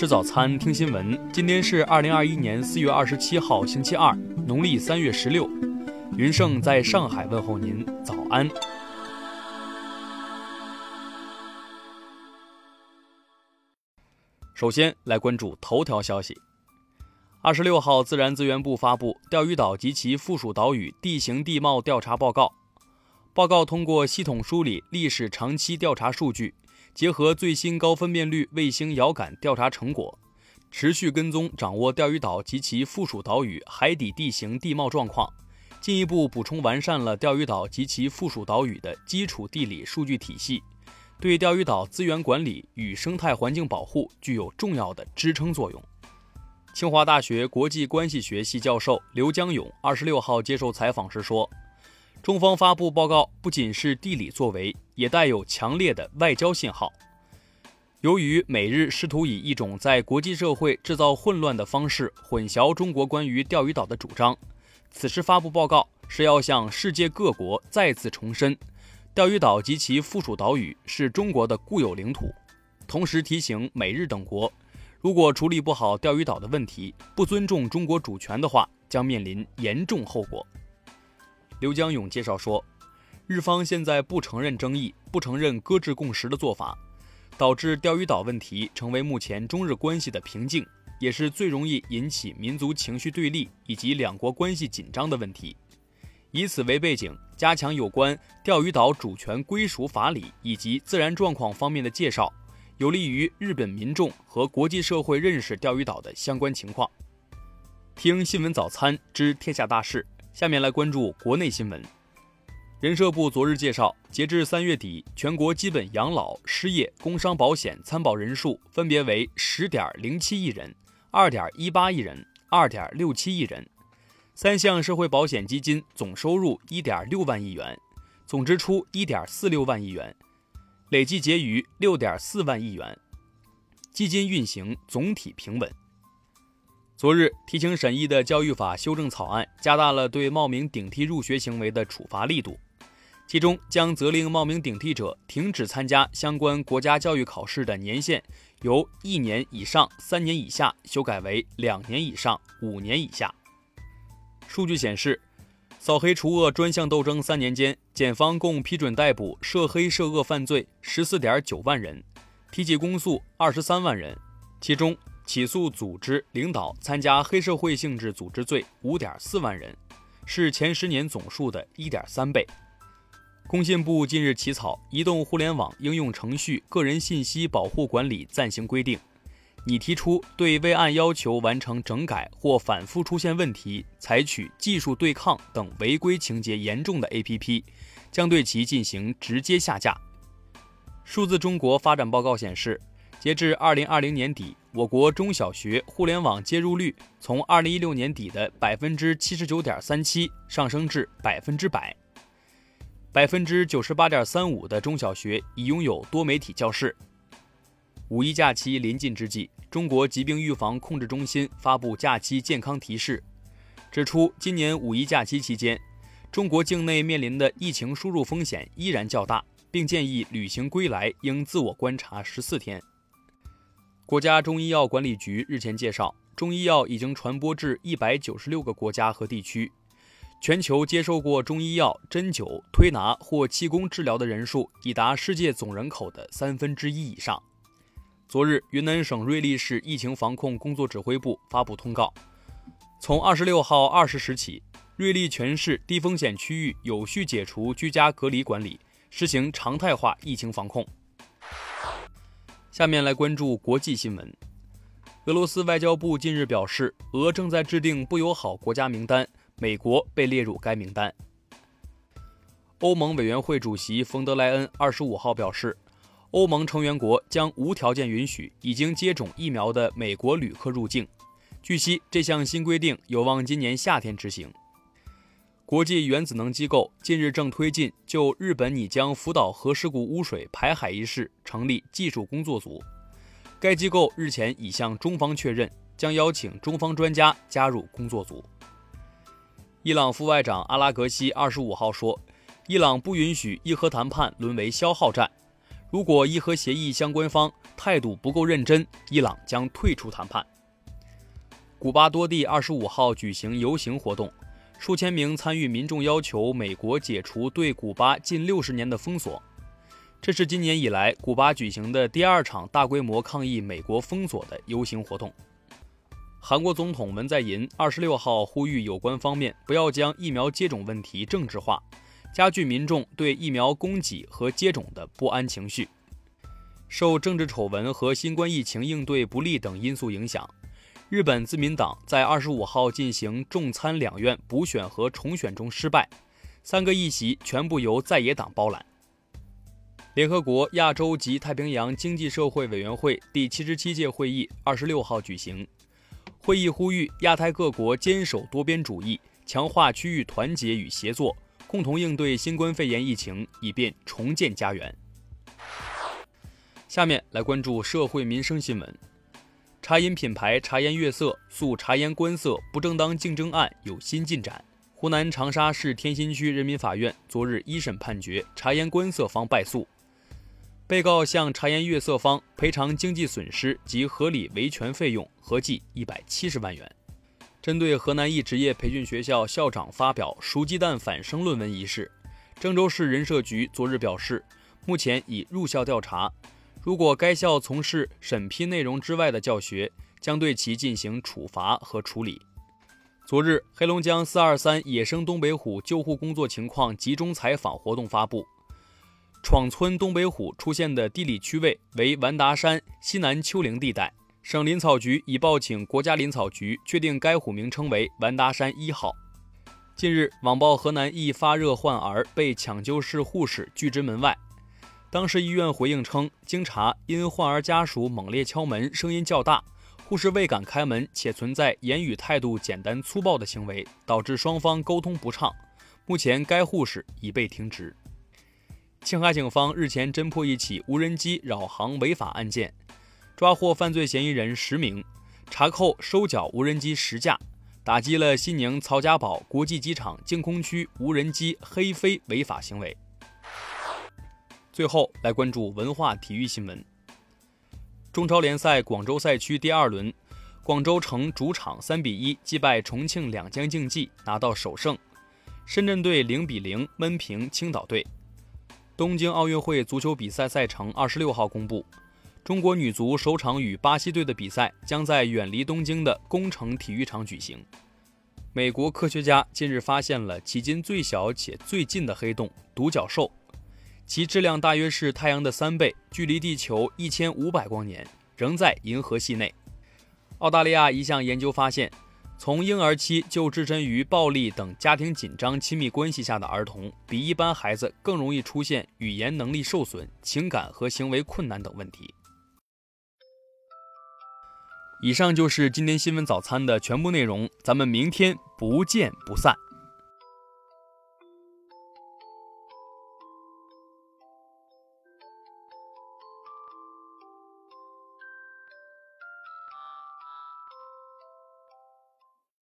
吃早餐，听新闻。今天是二零二一年四月二十七号，星期二，农历三月十六。云盛在上海问候您，早安。首先来关注头条消息。二十六号，自然资源部发布《钓鱼岛及其附属岛屿地形地貌调查报告》。报告通过系统梳理历史长期调查数据，结合最新高分辨率卫星遥感调查成果，持续跟踪掌握钓鱼岛及其附属岛屿海底地形地貌状况，进一步补充完善了钓鱼岛及其附属岛屿的基础地理数据体系，对钓鱼岛资源管理与生态环境保护具有重要的支撑作用。清华大学国际关系学系教授刘江勇二十六号接受采访时说。中方发布报告不仅是地理作为，也带有强烈的外交信号。由于美日试图以一种在国际社会制造混乱的方式混淆中国关于钓鱼岛的主张，此时发布报告是要向世界各国再次重申，钓鱼岛及其附属岛屿是中国的固有领土，同时提醒美日等国，如果处理不好钓鱼岛的问题，不尊重中国主权的话，将面临严重后果。刘江勇介绍说，日方现在不承认争议、不承认搁置共识的做法，导致钓鱼岛问题成为目前中日关系的瓶颈，也是最容易引起民族情绪对立以及两国关系紧张的问题。以此为背景，加强有关钓鱼岛主权归属法理以及自然状况方面的介绍，有利于日本民众和国际社会认识钓鱼岛的相关情况。听新闻早餐知天下大事。下面来关注国内新闻。人社部昨日介绍，截至三月底，全国基本养老、失业、工伤保险参保人数分别为十点零七亿人、二点一八亿人、二点六七亿人。三项社会保险基金总收入一点六万亿元，总支出一点四六万亿元，累计结余六点四万亿元，基金运行总体平稳。昨日提请审议的教育法修正草案，加大了对冒名顶替入学行为的处罚力度，其中将责令冒名顶替者停止参加相关国家教育考试的年限由一年以上三年以下修改为两年以上五年以下。数据显示，扫黑除恶专项斗争三年间，检方共批准逮捕涉黑涉恶犯罪十四点九万人，提起公诉二十三万人，其中。起诉组织领导参加黑社会性质组织罪五点四万人，是前十年总数的一点三倍。工信部近日起草《移动互联网应用程序个人信息保护管理暂行规定》，拟提出对未按要求完成整改或反复出现问题、采取技术对抗等违规情节严重的 APP，将对其进行直接下架。数字中国发展报告显示。截至二零二零年底，我国中小学互联网接入率从二零一六年底的百分之七十九点三七上升至百分之百。百分之九十八点三五的中小学已拥有多媒体教室。五一假期临近之际，中国疾病预防控制中心发布假期健康提示，指出今年五一假期期间，中国境内面临的疫情输入风险依然较大，并建议旅行归来应自我观察十四天。国家中医药管理局日前介绍，中医药已经传播至一百九十六个国家和地区，全球接受过中医药针灸、推拿或气功治疗的人数已达世界总人口的三分之一以上。昨日，云南省瑞丽市疫情防控工作指挥部发布通告，从二十六号二十时起，瑞丽全市低风险区域有序解除居家隔离管理，实行常态化疫情防控。下面来关注国际新闻。俄罗斯外交部近日表示，俄正在制定不友好国家名单，美国被列入该名单。欧盟委员会主席冯德莱恩二十五号表示，欧盟成员国将无条件允许已经接种疫苗的美国旅客入境。据悉，这项新规定有望今年夏天执行。国际原子能机构近日正推进就日本拟将福岛核事故污水排海一事成立技术工作组。该机构日前已向中方确认，将邀请中方专家加入工作组。伊朗副外长阿拉格西二十五号说，伊朗不允许伊核谈判沦为消耗战。如果伊核协议相关方态度不够认真，伊朗将退出谈判。古巴多地二十五号举行游行活动，数千名参与民众要求美国解除对古巴近六十年的封锁。这是今年以来古巴举行的第二场大规模抗议美国封锁的游行活动。韩国总统文在寅二十六号呼吁有关方面不要将疫苗接种问题政治化，加剧民众对疫苗供给和接种的不安情绪。受政治丑闻和新冠疫情应对不利等因素影响。日本自民党在二十五号进行众参两院补选和重选中失败，三个议席全部由在野党包揽。联合国亚洲及太平洋经济社会委员会第七十七届会议二十六号举行，会议呼吁亚太各国坚守多边主义，强化区域团结与协作，共同应对新冠肺炎疫情，以便重建家园。下面来关注社会民生新闻。茶饮品牌茶颜悦色诉茶颜观色不正当竞争案有新进展。湖南长沙市天心区人民法院昨日一审判决茶颜观色方败诉，被告向茶颜悦色方赔偿经济损失及合理维权费用合计一百七十万元。针对河南一职业培训学校校长发表“熟鸡蛋反生”论文一事，郑州市人社局昨日表示，目前已入校调查。如果该校从事审批内容之外的教学，将对其进行处罚和处理。昨日，黑龙江四二三野生东北虎救护工作情况集中采访活动发布。闯村东北虎出现的地理区位为完达山西南丘陵地带，省林草局已报请国家林草局，确定该虎名称为完达山一号。近日，网曝河南一发热患儿被抢救室护士拒之门外。当时医院回应称，经查，因患儿家属猛烈敲门，声音较大，护士未敢开门，且存在言语态度简单粗暴的行为，导致双方沟通不畅。目前，该护士已被停职。青海警方日前侦破一起无人机扰航违法案件，抓获犯罪嫌疑人十名，查扣收缴无人机十架，打击了西宁曹家堡国际机场净空区无人机黑飞违法行为。最后来关注文化体育新闻。中超联赛广州赛区第二轮，广州城主场三比一击败重庆两江竞技，拿到首胜。深圳队零比零闷平青岛队。东京奥运会足球比赛赛程二十六号公布，中国女足首场与巴西队的比赛将在远离东京的工程体育场举行。美国科学家近日发现了迄今最小且最近的黑洞——独角兽。其质量大约是太阳的三倍，距离地球一千五百光年，仍在银河系内。澳大利亚一项研究发现，从婴儿期就置身于暴力等家庭紧张亲密关系下的儿童，比一般孩子更容易出现语言能力受损、情感和行为困难等问题。以上就是今天新闻早餐的全部内容，咱们明天不见不散。